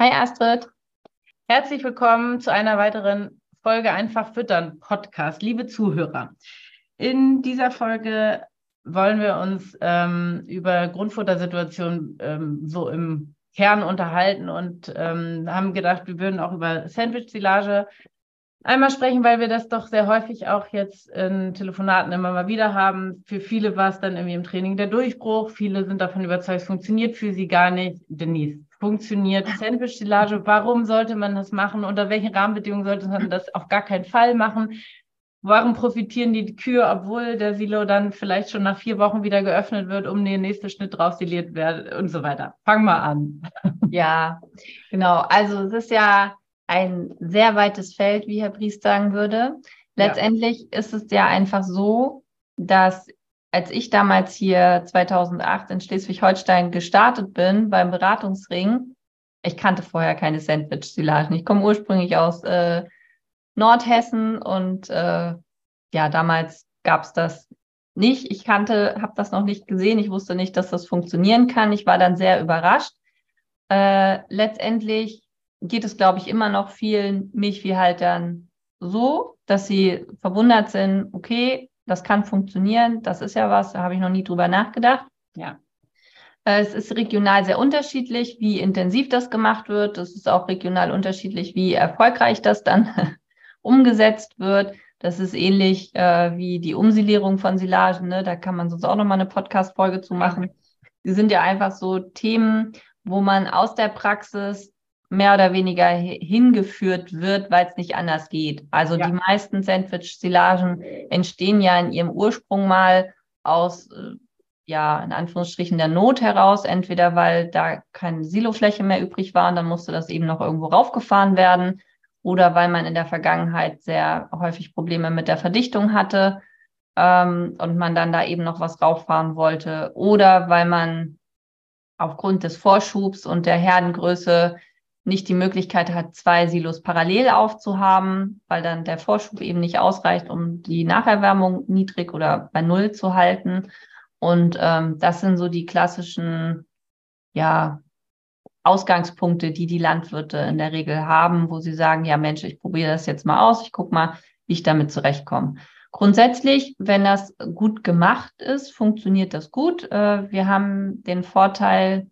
Hi Astrid. Herzlich willkommen zu einer weiteren Folge Einfach Füttern Podcast. Liebe Zuhörer, in dieser Folge wollen wir uns ähm, über Grundfuttersituationen ähm, so im Kern unterhalten und ähm, haben gedacht, wir würden auch über Sandwich-Silage einmal sprechen, weil wir das doch sehr häufig auch jetzt in Telefonaten immer mal wieder haben. Für viele war es dann irgendwie im Training der Durchbruch. Viele sind davon überzeugt, es funktioniert für sie gar nicht. Denise, funktioniert Sandwich-Silage? Warum sollte man das machen? Unter welchen Rahmenbedingungen sollte man das auf gar keinen Fall machen? Warum profitieren die Kühe, obwohl der Silo dann vielleicht schon nach vier Wochen wieder geöffnet wird, um der nächste Schnitt draufsiliert wird und so weiter? Fang mal an. Ja, genau. Also es ist ja ein sehr weites Feld, wie Herr Priest sagen würde. Letztendlich ja. ist es ja einfach so, dass als ich damals hier 2008 in Schleswig-Holstein gestartet bin beim Beratungsring, ich kannte vorher keine Sandwich-Silagen. Ich komme ursprünglich aus äh, Nordhessen und äh, ja, damals gab es das nicht. Ich kannte, habe das noch nicht gesehen. Ich wusste nicht, dass das funktionieren kann. Ich war dann sehr überrascht. Äh, letztendlich geht es, glaube ich, immer noch vielen Milchviehhaltern so, dass sie verwundert sind, okay, das kann funktionieren, das ist ja was, da habe ich noch nie drüber nachgedacht. Ja. Äh, es ist regional sehr unterschiedlich, wie intensiv das gemacht wird. Es ist auch regional unterschiedlich, wie erfolgreich das dann umgesetzt wird. Das ist ähnlich äh, wie die Umsilierung von Silagen. Ne? Da kann man sonst auch nochmal eine Podcast-Folge zu machen. Die sind ja einfach so Themen, wo man aus der Praxis mehr oder weniger hingeführt wird, weil es nicht anders geht. Also ja. die meisten Sandwich-Silagen entstehen ja in ihrem Ursprung mal aus, äh, ja, in Anführungsstrichen der Not heraus, entweder weil da keine Silofläche mehr übrig war und dann musste das eben noch irgendwo raufgefahren werden oder weil man in der Vergangenheit sehr häufig Probleme mit der Verdichtung hatte ähm, und man dann da eben noch was rauffahren wollte oder weil man aufgrund des Vorschubs und der Herdengröße nicht die Möglichkeit hat, zwei Silos parallel aufzuhaben, weil dann der Vorschub eben nicht ausreicht, um die Nacherwärmung niedrig oder bei Null zu halten. Und ähm, das sind so die klassischen, ja, Ausgangspunkte, die die Landwirte in der Regel haben, wo sie sagen, ja Mensch, ich probiere das jetzt mal aus, ich gucke mal, wie ich damit zurechtkomme. Grundsätzlich, wenn das gut gemacht ist, funktioniert das gut. Äh, wir haben den Vorteil,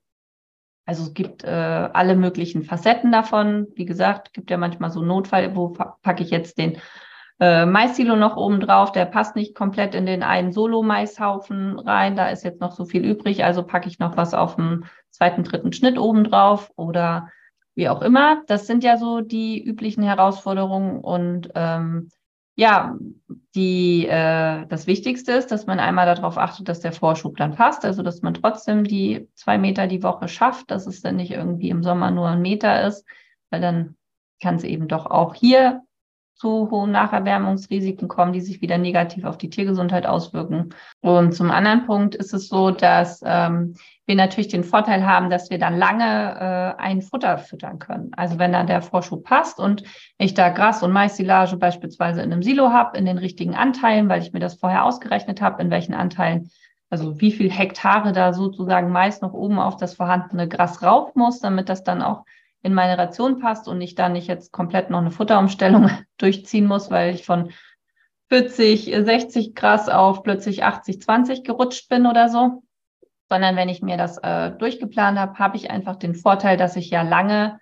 also es gibt äh, alle möglichen Facetten davon. Wie gesagt, gibt ja manchmal so Notfall, wo packe ich jetzt den äh, Mais-Silo noch oben drauf. Der passt nicht komplett in den einen Solo-Maishaufen rein. Da ist jetzt noch so viel übrig. Also packe ich noch was auf dem zweiten, dritten Schnitt oben drauf oder wie auch immer. Das sind ja so die üblichen Herausforderungen. Und ähm, ja, die, äh, das Wichtigste ist, dass man einmal darauf achtet, dass der Vorschub dann passt, also dass man trotzdem die zwei Meter die Woche schafft, dass es dann nicht irgendwie im Sommer nur ein Meter ist, weil dann kann es eben doch auch hier zu hohen Nacherwärmungsrisiken kommen, die sich wieder negativ auf die Tiergesundheit auswirken. Und zum anderen Punkt ist es so, dass ähm, wir natürlich den Vorteil haben, dass wir dann lange äh, ein Futter füttern können. Also wenn dann der Vorschub passt und ich da Gras und Mais-Silage beispielsweise in einem Silo habe, in den richtigen Anteilen, weil ich mir das vorher ausgerechnet habe, in welchen Anteilen, also wie viel Hektare da sozusagen Mais noch oben auf das vorhandene Gras rauf muss, damit das dann auch in meine Ration passt und ich dann nicht jetzt komplett noch eine Futterumstellung durchziehen muss, weil ich von 40, 60 Gras auf plötzlich 80, 20 gerutscht bin oder so. Sondern wenn ich mir das äh, durchgeplant habe, habe ich einfach den Vorteil, dass ich ja lange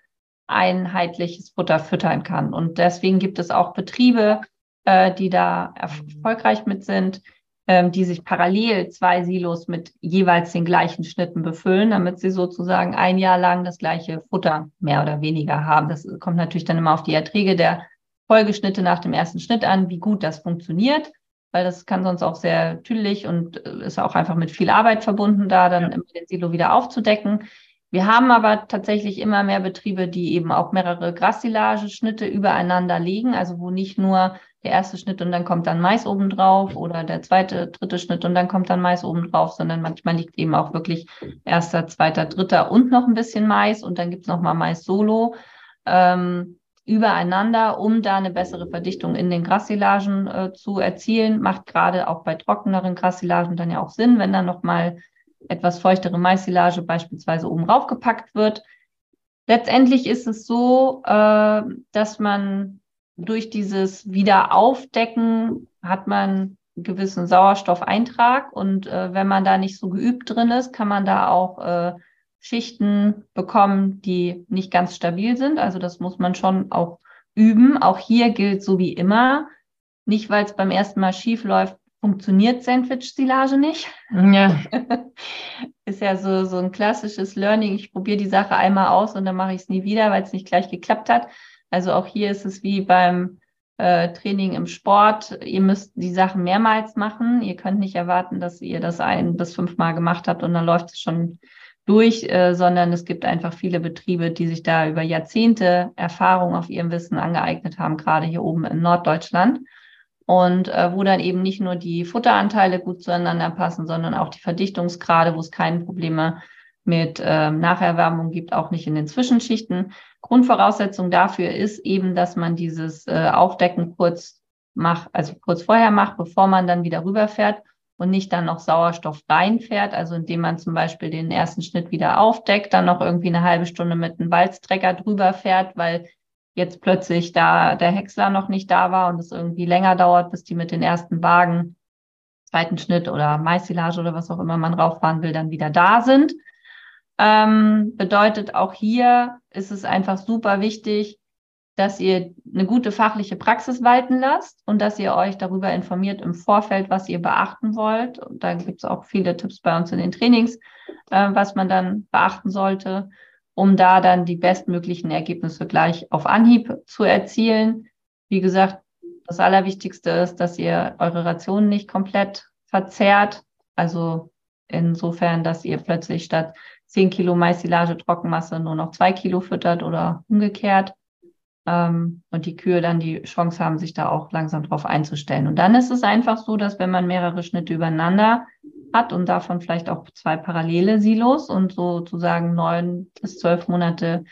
einheitliches Futter füttern kann. Und deswegen gibt es auch Betriebe, äh, die da erfolgreich mit sind, ähm, die sich parallel zwei Silos mit jeweils den gleichen Schnitten befüllen, damit sie sozusagen ein Jahr lang das gleiche Futter mehr oder weniger haben. Das kommt natürlich dann immer auf die Erträge der Folgeschnitte nach dem ersten Schnitt an, wie gut das funktioniert, weil das kann sonst auch sehr tüdelig und äh, ist auch einfach mit viel Arbeit verbunden, da dann ja. den Silo wieder aufzudecken. Wir haben aber tatsächlich immer mehr Betriebe, die eben auch mehrere Grassilage-Schnitte übereinander legen, also wo nicht nur der erste Schnitt und dann kommt dann Mais obendrauf oder der zweite, dritte Schnitt und dann kommt dann Mais obendrauf, sondern manchmal liegt eben auch wirklich erster, zweiter, dritter und noch ein bisschen Mais und dann gibt's noch mal Mais solo ähm, übereinander, um da eine bessere Verdichtung in den Grassilagen äh, zu erzielen. Macht gerade auch bei trockeneren Grassilagen dann ja auch Sinn, wenn dann noch mal etwas feuchtere Maissilage beispielsweise oben raufgepackt wird. Letztendlich ist es so, äh, dass man durch dieses Wiederaufdecken hat man einen gewissen Sauerstoffeintrag und äh, wenn man da nicht so geübt drin ist, kann man da auch äh, Schichten bekommen, die nicht ganz stabil sind. Also das muss man schon auch üben. Auch hier gilt so wie immer, nicht weil es beim ersten Mal schief läuft, funktioniert Sandwich-Silage nicht. Ja. ist ja so, so ein klassisches Learning. Ich probiere die Sache einmal aus und dann mache ich es nie wieder, weil es nicht gleich geklappt hat. Also auch hier ist es wie beim äh, Training im Sport. Ihr müsst die Sachen mehrmals machen. Ihr könnt nicht erwarten, dass ihr das ein bis fünfmal gemacht habt und dann läuft es schon durch, äh, sondern es gibt einfach viele Betriebe, die sich da über Jahrzehnte Erfahrung auf ihrem Wissen angeeignet haben, gerade hier oben in Norddeutschland und äh, wo dann eben nicht nur die Futteranteile gut zueinander passen, sondern auch die Verdichtungsgrade, wo es keine Probleme mit äh, Nacherwärmung gibt, auch nicht in den Zwischenschichten. Grundvoraussetzung dafür ist eben, dass man dieses äh, Aufdecken kurz macht, also kurz vorher macht, bevor man dann wieder rüberfährt und nicht dann noch Sauerstoff reinfährt, also indem man zum Beispiel den ersten Schnitt wieder aufdeckt, dann noch irgendwie eine halbe Stunde mit einem Walztrecker drüber fährt, weil jetzt plötzlich da der Häcksler noch nicht da war und es irgendwie länger dauert, bis die mit den ersten Wagen, zweiten Schnitt oder Maissilage oder was auch immer man rauffahren will, dann wieder da sind. Ähm, bedeutet auch hier ist es einfach super wichtig, dass ihr eine gute fachliche Praxis walten lasst und dass ihr euch darüber informiert im Vorfeld, was ihr beachten wollt. Und da gibt es auch viele Tipps bei uns in den Trainings, äh, was man dann beachten sollte um da dann die bestmöglichen Ergebnisse gleich auf Anhieb zu erzielen. Wie gesagt, das Allerwichtigste ist, dass ihr eure Rationen nicht komplett verzerrt. Also insofern, dass ihr plötzlich statt 10 Kilo Maissilage Trockenmasse nur noch zwei Kilo füttert oder umgekehrt. Ähm, und die Kühe dann die Chance haben, sich da auch langsam drauf einzustellen. Und dann ist es einfach so, dass wenn man mehrere Schnitte übereinander hat und davon vielleicht auch zwei parallele Silos und sozusagen neun bis zwölf Monate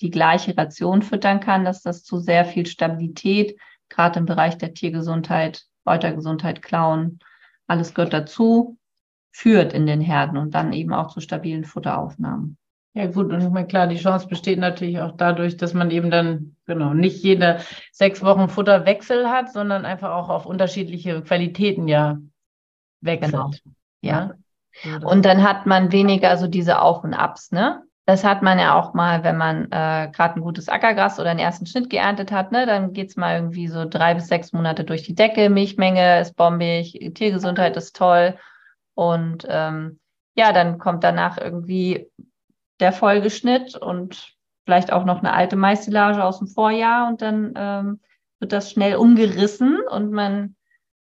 die gleiche Ration füttern kann, dass das zu sehr viel Stabilität, gerade im Bereich der Tiergesundheit, Reutergesundheit, Klauen, alles gehört dazu, führt in den Herden und dann eben auch zu stabilen Futteraufnahmen. Ja gut, und ich meine, klar, die Chance besteht natürlich auch dadurch, dass man eben dann, genau, nicht jede sechs Wochen Futterwechsel hat, sondern einfach auch auf unterschiedliche Qualitäten ja wechselt. Genau. Ja. Und dann hat man weniger so diese Auf und Abs, ne? Das hat man ja auch mal, wenn man äh, gerade ein gutes Ackergras oder einen ersten Schnitt geerntet hat, ne? Dann geht's mal irgendwie so drei bis sechs Monate durch die Decke, Milchmenge ist bombig, Tiergesundheit ist toll. Und ähm, ja, dann kommt danach irgendwie der Folgeschnitt und vielleicht auch noch eine alte Maissilage aus dem Vorjahr und dann ähm, wird das schnell umgerissen und man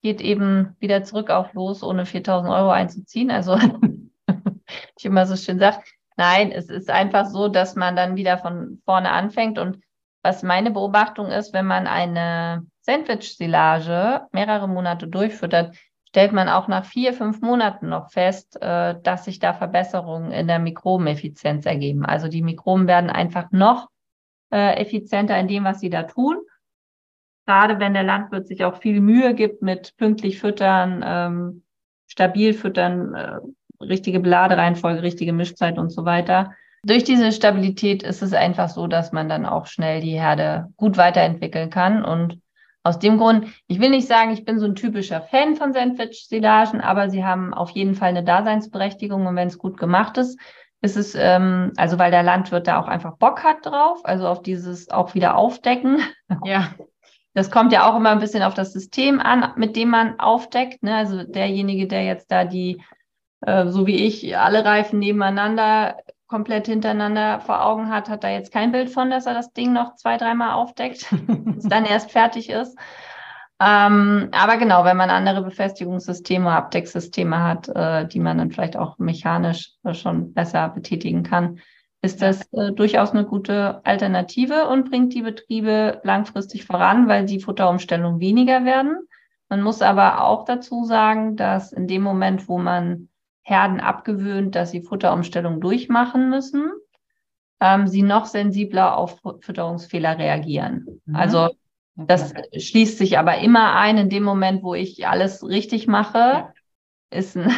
geht eben wieder zurück auf los, ohne 4000 Euro einzuziehen. Also ich immer so schön sage, nein, es ist einfach so, dass man dann wieder von vorne anfängt. Und was meine Beobachtung ist, wenn man eine Sandwich-Silage mehrere Monate durchfüttert, stellt man auch nach vier, fünf Monaten noch fest, äh, dass sich da Verbesserungen in der Mikrobeneffizienz ergeben. Also die Mikroben werden einfach noch äh, effizienter in dem, was sie da tun gerade wenn der Landwirt sich auch viel Mühe gibt mit pünktlich füttern, ähm, stabil füttern, äh, richtige Beladereihenfolge, richtige Mischzeit und so weiter. Durch diese Stabilität ist es einfach so, dass man dann auch schnell die Herde gut weiterentwickeln kann. Und aus dem Grund, ich will nicht sagen, ich bin so ein typischer Fan von Sandwich-Silagen, aber sie haben auf jeden Fall eine Daseinsberechtigung. Und wenn es gut gemacht ist, ist es, ähm, also weil der Landwirt da auch einfach Bock hat drauf, also auf dieses auch wieder aufdecken. Ja. Das kommt ja auch immer ein bisschen auf das System an, mit dem man aufdeckt. Ne? Also derjenige, der jetzt da die, äh, so wie ich, alle Reifen nebeneinander komplett hintereinander vor Augen hat, hat da jetzt kein Bild von, dass er das Ding noch zwei, dreimal aufdeckt, bis dann erst fertig ist. Ähm, aber genau, wenn man andere Befestigungssysteme, Abdecksysteme hat, äh, die man dann vielleicht auch mechanisch äh, schon besser betätigen kann, ist das äh, durchaus eine gute Alternative und bringt die Betriebe langfristig voran, weil die Futterumstellung weniger werden. Man muss aber auch dazu sagen, dass in dem Moment, wo man Herden abgewöhnt, dass sie Futterumstellung durchmachen müssen, ähm, sie noch sensibler auf Fütterungsfehler reagieren. Mhm. Also das schließt sich aber immer ein in dem Moment, wo ich alles richtig mache, ja. ist ein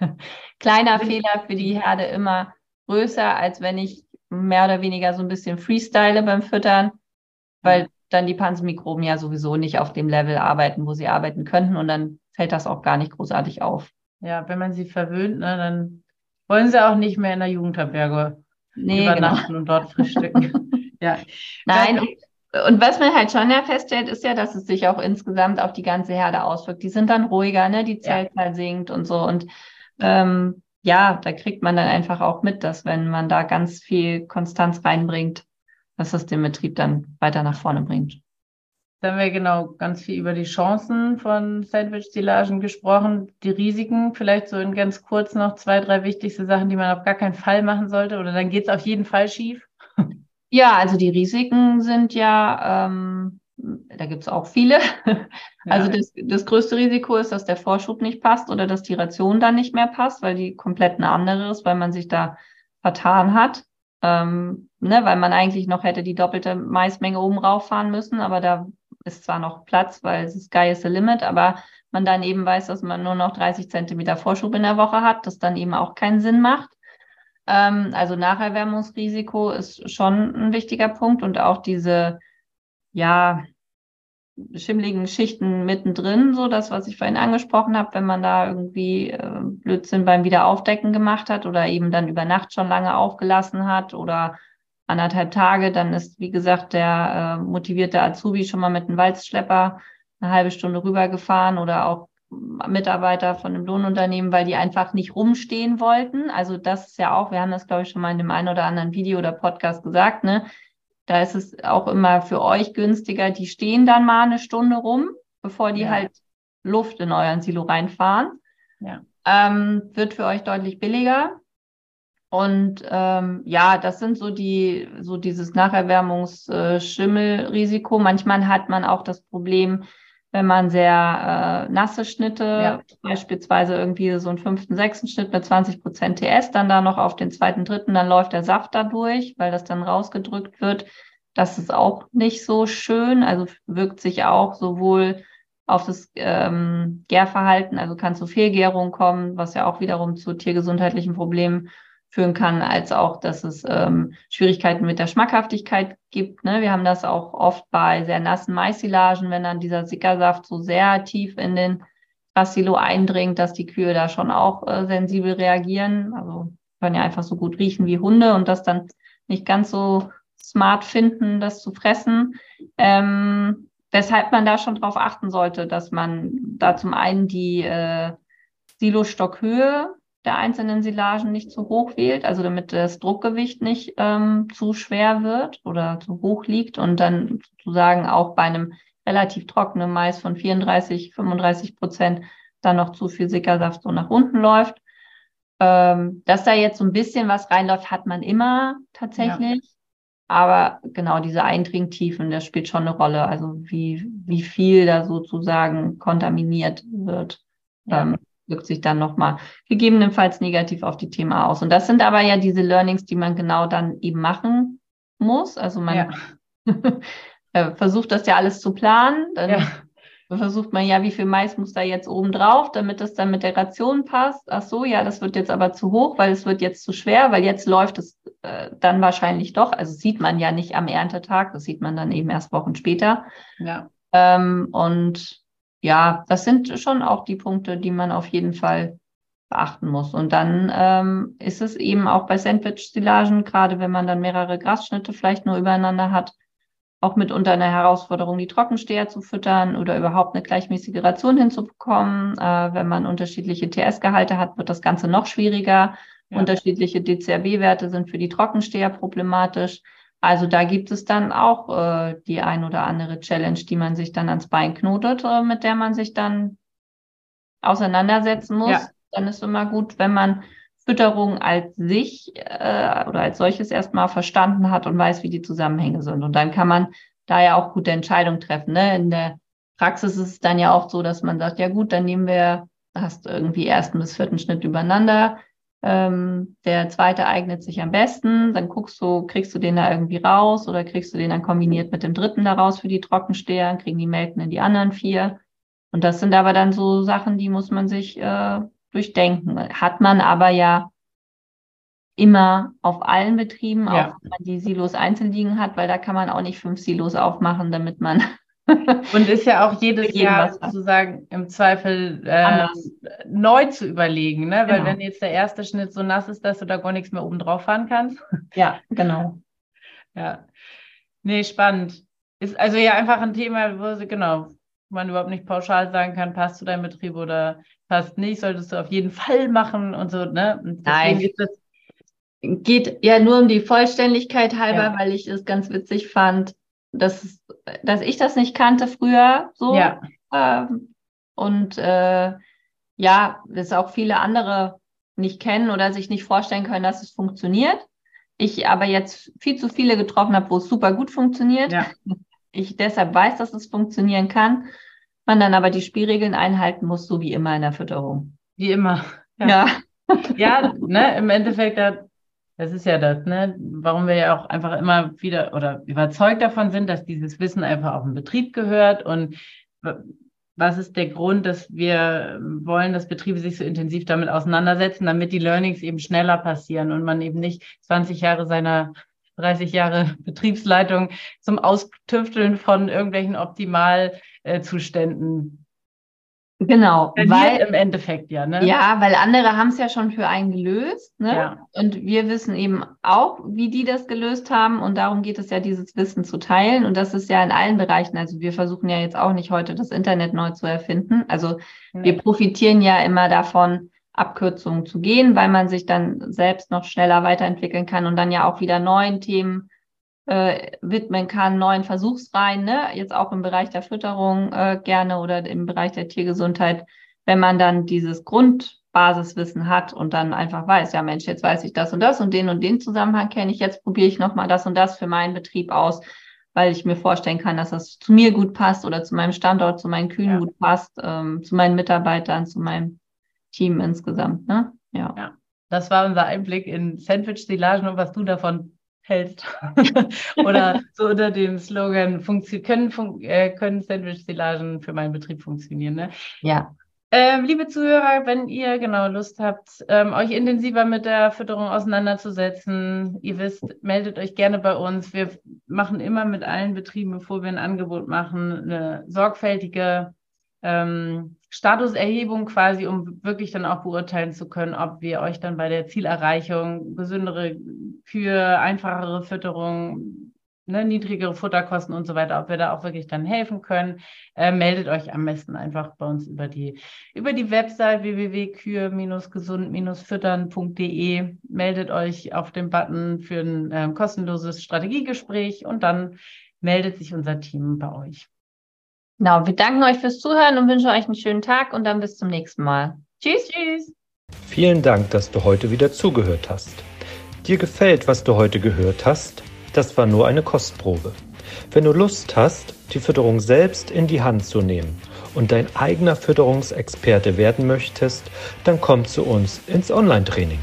kleiner Fehler für die Herde immer größer, als wenn ich mehr oder weniger so ein bisschen freestyle beim Füttern, weil dann die Panzermikroben ja sowieso nicht auf dem Level arbeiten, wo sie arbeiten könnten und dann fällt das auch gar nicht großartig auf. Ja, wenn man sie verwöhnt, ne, dann wollen sie auch nicht mehr in der Jugendherberge nee, übernachten genau. und dort frühstücken. ja. Nein, und was man halt schon ja feststellt, ist ja, dass es sich auch insgesamt auf die ganze Herde auswirkt. Die sind dann ruhiger, ne? Die Zellzahl ja. sinkt und so. Und ähm, ja, da kriegt man dann einfach auch mit, dass wenn man da ganz viel Konstanz reinbringt, dass das den Betrieb dann weiter nach vorne bringt. Da haben wir genau ganz viel über die Chancen von Sandwich-Stillagen gesprochen, die Risiken, vielleicht so in ganz kurz noch zwei, drei wichtigste Sachen, die man auf gar keinen Fall machen sollte, oder dann geht es auf jeden Fall schief. Ja, also die Risiken sind ja, ähm, da gibt es auch viele. Also das, das größte Risiko ist, dass der Vorschub nicht passt oder dass die Ration dann nicht mehr passt, weil die komplett eine andere ist, weil man sich da vertan hat. Ähm, ne, weil man eigentlich noch hätte die doppelte Maismenge oben rauffahren müssen, aber da ist zwar noch Platz, weil es ist Sky is the limit, aber man dann eben weiß, dass man nur noch 30 Zentimeter Vorschub in der Woche hat, das dann eben auch keinen Sinn macht. Ähm, also Nacherwärmungsrisiko ist schon ein wichtiger Punkt und auch diese, ja, schimmligen Schichten mittendrin, so das, was ich vorhin angesprochen habe, wenn man da irgendwie äh, Blödsinn beim Wiederaufdecken gemacht hat oder eben dann über Nacht schon lange aufgelassen hat oder anderthalb Tage, dann ist, wie gesagt, der äh, motivierte Azubi schon mal mit einem Walzschlepper eine halbe Stunde rübergefahren oder auch Mitarbeiter von einem Lohnunternehmen, weil die einfach nicht rumstehen wollten. Also das ist ja auch, wir haben das, glaube ich, schon mal in dem einen oder anderen Video oder Podcast gesagt, ne? Da ist es auch immer für euch günstiger, die stehen dann mal eine Stunde rum, bevor die ja. halt Luft in euren Silo reinfahren. Ja. Ähm, wird für euch deutlich billiger. Und ähm, ja, das sind so die, so dieses Nacherwärmungsschimmelrisiko. Manchmal hat man auch das Problem, wenn man sehr äh, nasse Schnitte, ja. beispielsweise irgendwie so einen fünften, sechsten Schnitt mit 20 Prozent TS, dann da noch auf den zweiten, dritten, dann läuft der Saft da durch, weil das dann rausgedrückt wird. Das ist auch nicht so schön, also wirkt sich auch sowohl auf das ähm, Gärverhalten, also kann zu Fehlgärung kommen, was ja auch wiederum zu tiergesundheitlichen Problemen führen kann, als auch, dass es ähm, Schwierigkeiten mit der Schmackhaftigkeit gibt. Ne? Wir haben das auch oft bei sehr nassen Maissilagen, wenn dann dieser Sickersaft so sehr tief in den Rassilo eindringt, dass die Kühe da schon auch äh, sensibel reagieren. Also können ja einfach so gut riechen wie Hunde und das dann nicht ganz so smart finden, das zu fressen. Ähm, weshalb man da schon drauf achten sollte, dass man da zum einen die äh, Silostockhöhe der einzelnen Silagen nicht zu hoch wählt, also damit das Druckgewicht nicht ähm, zu schwer wird oder zu hoch liegt und dann sozusagen auch bei einem relativ trockenen Mais von 34, 35 Prozent dann noch zu viel Sickersaft so nach unten läuft. Ähm, dass da jetzt so ein bisschen was reinläuft, hat man immer tatsächlich. Ja. Aber genau diese Eindringtiefen, das spielt schon eine Rolle. Also wie, wie viel da sozusagen kontaminiert wird. Ja. Ähm, wirkt sich dann nochmal gegebenenfalls negativ auf die Thema aus. Und das sind aber ja diese Learnings, die man genau dann eben machen muss. Also man ja. Äh, versucht das ja alles zu planen. Dann ja. versucht man ja, wie viel Mais muss da jetzt oben drauf, damit das dann mit der Ration passt. Ach so, ja, das wird jetzt aber zu hoch, weil es wird jetzt zu schwer, weil jetzt läuft es äh, dann wahrscheinlich doch. Also sieht man ja nicht am Erntetag, das sieht man dann eben erst Wochen später. Ja. Ähm, und ja, das sind schon auch die Punkte, die man auf jeden Fall beachten muss. Und dann ähm, ist es eben auch bei Sandwich-Stilagen, gerade wenn man dann mehrere Grasschnitte vielleicht nur übereinander hat, auch mitunter eine Herausforderung, die Trockensteher zu füttern oder überhaupt eine gleichmäßige Ration hinzubekommen. Äh, wenn man unterschiedliche TS-Gehalte hat, wird das Ganze noch schwieriger. Ja. Unterschiedliche DCRB-Werte sind für die Trockensteher problematisch. Also da gibt es dann auch äh, die ein oder andere Challenge, die man sich dann ans Bein knotet, äh, mit der man sich dann auseinandersetzen muss. Ja. Dann ist immer gut, wenn man Fütterung als sich äh, oder als solches erstmal verstanden hat und weiß, wie die Zusammenhänge sind. Und dann kann man da ja auch gute Entscheidungen treffen. Ne? In der Praxis ist es dann ja auch so, dass man sagt, ja gut, dann nehmen wir, hast irgendwie ersten bis vierten Schnitt übereinander. Ähm, der zweite eignet sich am besten. Dann guckst du, kriegst du den da irgendwie raus oder kriegst du den dann kombiniert mit dem dritten da raus für die Trockensteher, kriegen die Melken in die anderen vier. Und das sind aber dann so Sachen, die muss man sich äh, durchdenken. Hat man aber ja immer auf allen Betrieben, ja. auch wenn man die Silos einzeln liegen hat, weil da kann man auch nicht fünf Silos aufmachen, damit man. Und ist ja auch jedes Jahr sozusagen im Zweifel äh, neu zu überlegen, ne? Weil genau. wenn jetzt der erste Schnitt so nass ist, dass du da gar nichts mehr oben drauf fahren kannst. Ja, genau. ja. Nee, spannend. Ist also ja einfach ein Thema, wo sie, genau, man überhaupt nicht pauschal sagen kann, passt zu deinem Betrieb oder passt nicht, solltest du auf jeden Fall machen und so, ne? Und Nein. Geht, das geht ja nur um die Vollständigkeit halber, ja. weil ich es ganz witzig fand, dass, dass ich das nicht kannte früher so. Ja. Ähm, und äh, ja, dass auch viele andere nicht kennen oder sich nicht vorstellen können, dass es funktioniert. Ich aber jetzt viel zu viele getroffen habe, wo es super gut funktioniert. Ja. Ich deshalb weiß, dass es funktionieren kann man dann aber die Spielregeln einhalten muss, so wie immer in der Fütterung. Wie immer. Ja. Ja, ja ne, im Endeffekt, das ist ja das, ne, warum wir ja auch einfach immer wieder oder überzeugt davon sind, dass dieses Wissen einfach auf den Betrieb gehört und was ist der Grund, dass wir wollen, dass Betriebe sich so intensiv damit auseinandersetzen, damit die Learnings eben schneller passieren und man eben nicht 20 Jahre seiner 30 Jahre Betriebsleitung zum Austüfteln von irgendwelchen Optimalzuständen Genau, weil im Endeffekt ja, ne? Ja, weil andere haben es ja schon für einen gelöst, ne? Ja. Und wir wissen eben auch, wie die das gelöst haben und darum geht es ja, dieses Wissen zu teilen und das ist ja in allen Bereichen. Also wir versuchen ja jetzt auch nicht heute das Internet neu zu erfinden. Also ja. wir profitieren ja immer davon, Abkürzungen zu gehen, weil man sich dann selbst noch schneller weiterentwickeln kann und dann ja auch wieder neuen Themen äh, widmen kann, neuen Versuchsreihen, ne? jetzt auch im Bereich der Fütterung äh, gerne oder im Bereich der Tiergesundheit, wenn man dann dieses Grundbasiswissen hat und dann einfach weiß, ja Mensch, jetzt weiß ich das und das und den und den Zusammenhang kenne ich, jetzt probiere ich nochmal das und das für meinen Betrieb aus, weil ich mir vorstellen kann, dass das zu mir gut passt oder zu meinem Standort, zu meinen Kühen ja. gut passt, ähm, zu meinen Mitarbeitern, zu meinem Team insgesamt. Ne? Ja. ja. Das war unser Einblick in Sandwich-Silagen und was du davon hältst. Oder so unter dem Slogan, können, fun äh, können Sandwich-Silagen für meinen Betrieb funktionieren. Ne? Ja. Ähm, liebe Zuhörer, wenn ihr genau Lust habt, ähm, euch intensiver mit der Fütterung auseinanderzusetzen, ihr wisst, meldet euch gerne bei uns. Wir machen immer mit allen Betrieben, bevor wir ein Angebot machen, eine sorgfältige ähm, Statuserhebung quasi, um wirklich dann auch beurteilen zu können, ob wir euch dann bei der Zielerreichung gesündere Kühe, einfachere Fütterung, ne, niedrigere Futterkosten und so weiter, ob wir da auch wirklich dann helfen können. Äh, meldet euch am besten einfach bei uns über die, über die Website www.kühe-gesund-füttern.de. Meldet euch auf dem Button für ein äh, kostenloses Strategiegespräch und dann meldet sich unser Team bei euch. Genau, wir danken euch fürs Zuhören und wünschen euch einen schönen Tag und dann bis zum nächsten Mal. Tschüss, tschüss. Vielen Dank, dass du heute wieder zugehört hast. Dir gefällt, was du heute gehört hast? Das war nur eine Kostprobe. Wenn du Lust hast, die Fütterung selbst in die Hand zu nehmen und dein eigener Fütterungsexperte werden möchtest, dann komm zu uns ins Online-Training.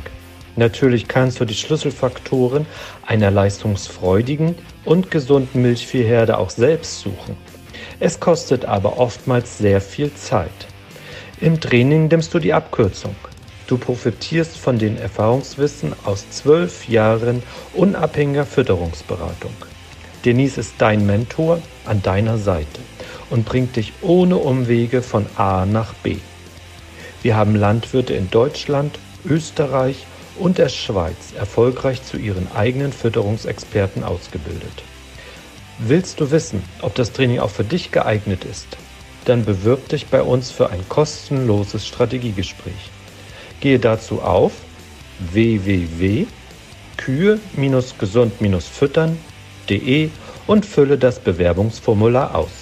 Natürlich kannst du die Schlüsselfaktoren einer leistungsfreudigen und gesunden Milchviehherde auch selbst suchen. Es kostet aber oftmals sehr viel Zeit. Im Training nimmst du die Abkürzung. Du profitierst von den Erfahrungswissen aus zwölf Jahren unabhängiger Fütterungsberatung. Denise ist dein Mentor an deiner Seite und bringt dich ohne Umwege von A nach B. Wir haben Landwirte in Deutschland, Österreich und der Schweiz erfolgreich zu ihren eigenen Fütterungsexperten ausgebildet. Willst du wissen, ob das Training auch für dich geeignet ist? Dann bewirb dich bei uns für ein kostenloses Strategiegespräch. Gehe dazu auf www.kühe-gesund-füttern.de und fülle das Bewerbungsformular aus.